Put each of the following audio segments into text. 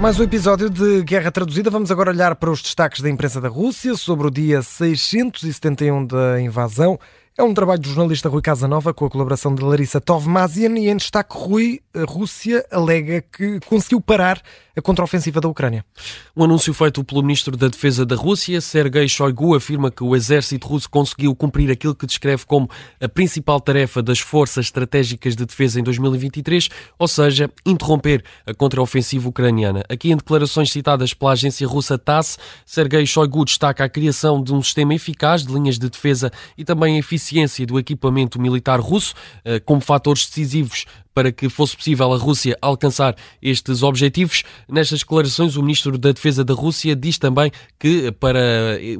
Mais um episódio de Guerra Traduzida. Vamos agora olhar para os destaques da imprensa da Rússia sobre o dia 671 da invasão. É um trabalho do jornalista Rui Casanova com a colaboração de Larissa Tovmazian e em destaque Rui, a Rússia alega que conseguiu parar a contraofensiva da Ucrânia. Um anúncio feito pelo ministro da Defesa da Rússia, Sergei Shoigu, afirma que o exército russo conseguiu cumprir aquilo que descreve como a principal tarefa das forças estratégicas de defesa em 2023, ou seja, interromper a contraofensiva ucraniana. Aqui em declarações citadas pela agência russa TASS, Sergei Shoigu destaca a criação de um sistema eficaz de linhas de defesa e também a eficiência do equipamento militar russo eh, como fatores decisivos para que fosse possível a Rússia alcançar estes objetivos. Nestas declarações, o ministro da Defesa da Rússia diz também que para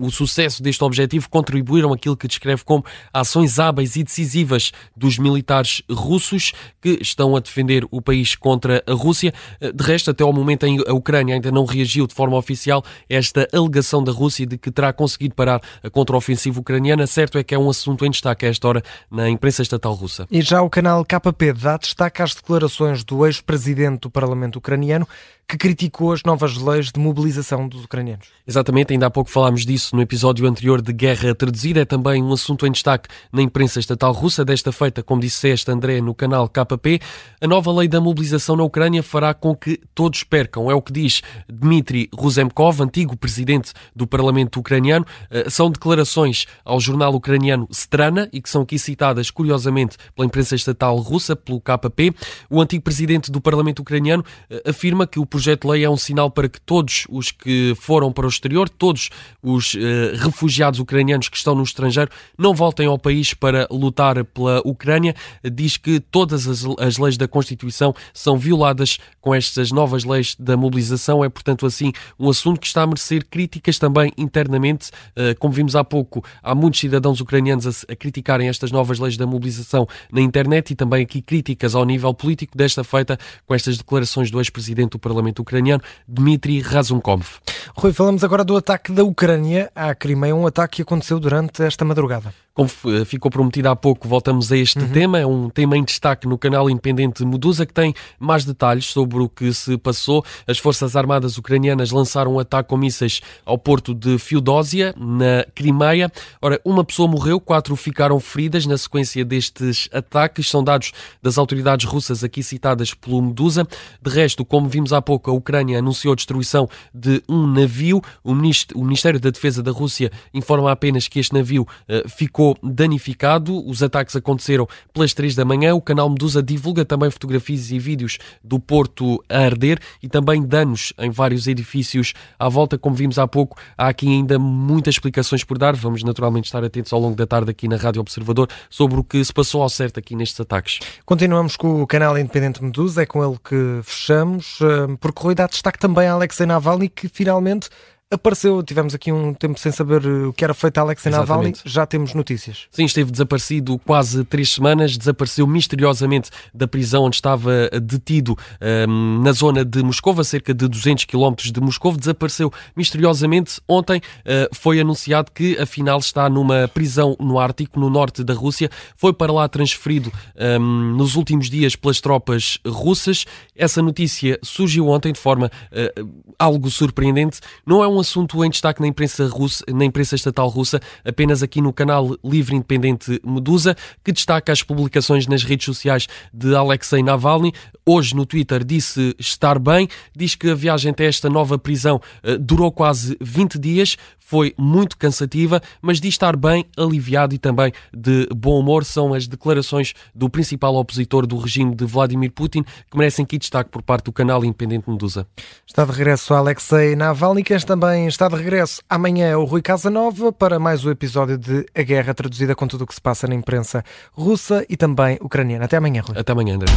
o sucesso deste objetivo contribuíram aquilo que descreve como ações hábeis e decisivas dos militares russos que estão a defender o país contra a Rússia. De resto, até ao momento a Ucrânia ainda não reagiu de forma oficial a esta alegação da Rússia de que terá conseguido parar a contraofensiva ucraniana. Certo é que é um assunto em destaque a esta hora na imprensa estatal russa. E já o canal KP dá destaque destaca as declarações do ex-presidente do Parlamento ucraniano, que criticou as novas leis de mobilização dos ucranianos. Exatamente, ainda há pouco falámos disso no episódio anterior de Guerra Traduzida. É também um assunto em destaque na imprensa estatal russa, desta feita, como disseste, André, no canal KP. A nova lei da mobilização na Ucrânia fará com que todos percam. É o que diz Dmitry Ruzemkov, antigo presidente do Parlamento ucraniano. Eh, são declarações ao jornal ucraniano Strana e que são aqui citadas, curiosamente, pela imprensa estatal russa, pelo KP. O antigo presidente do Parlamento ucraniano eh, afirma que o projeto de lei é um sinal para que todos os que foram para o exterior, todos os uh, refugiados ucranianos que estão no estrangeiro, não voltem ao país para lutar pela Ucrânia. Diz que todas as, as leis da Constituição são violadas com estas novas leis da mobilização. É, portanto, assim, um assunto que está a merecer críticas também internamente. Uh, como vimos há pouco, há muitos cidadãos ucranianos a, a criticarem estas novas leis da mobilização na internet e também aqui críticas ao nível político, desta feita com estas declarações do ex-presidente do Parlamento parlamento ucraniano, Dmitry Razumkov. Rui, falamos agora do ataque da Ucrânia à Crimeia, um ataque que aconteceu durante esta madrugada. Como eh, ficou prometido há pouco, voltamos a este uhum. tema. É um tema em destaque no canal independente Medusa, que tem mais detalhes sobre o que se passou. As Forças Armadas ucranianas lançaram um ataque com mísseis ao porto de Fiodósia, na Crimeia. Ora, uma pessoa morreu, quatro ficaram feridas na sequência destes ataques. São dados das autoridades russas aqui citadas pelo Medusa. De resto, como vimos há pouco, a Ucrânia anunciou a destruição de um navio. O Ministério da Defesa da Rússia informa apenas que este navio uh, ficou danificado. Os ataques aconteceram pelas 3 da manhã. O canal Medusa divulga também fotografias e vídeos do porto a arder e também danos em vários edifícios à volta. Como vimos há pouco, há aqui ainda muitas explicações por dar. Vamos naturalmente estar atentos ao longo da tarde aqui na Rádio Observador sobre o que se passou ao certo aqui nestes ataques. Continuamos com o canal Independente Medusa, é com ele que fechamos, eh, porque Rui dá destaque também a Alexei Navalny, que finalmente apareceu, tivemos aqui um tempo sem saber eh, o que era feito a Alexei Navalny, já temos notícias. Sim, esteve desaparecido quase três semanas, desapareceu misteriosamente da prisão onde estava detido um, ehm, na zona de Moscou, a cerca de 200 km de Moscou, desapareceu misteriosamente. Ontem uh, foi anunciado que afinal está numa prisão no Ártico, no norte da Rússia, foi para lá transferido um, ehm, nos últimos dias pelas tropas russas. Essa notícia surgiu ontem de forma uh, algo surpreendente. Não é um assunto em destaque na imprensa, russa, na imprensa estatal russa, apenas aqui no canal livre independente Medusa, que destaca as publicações nas redes sociais de Alexei Navalny. Hoje no Twitter disse estar bem, diz que a viagem até esta nova prisão uh, durou quase 20 dias, foi muito cansativa, mas diz estar bem, aliviado e também de bom humor. São as declarações do principal opositor do regime de Vladimir Putin, que merecem aqui destaque por parte do canal independente Medusa. Está de regresso Alexei Navalny, que também está de regresso amanhã o Rui Casanova para mais um episódio de A Guerra, traduzida com tudo o que se passa na imprensa russa e também ucraniana. Até amanhã, Rui. Até amanhã, André.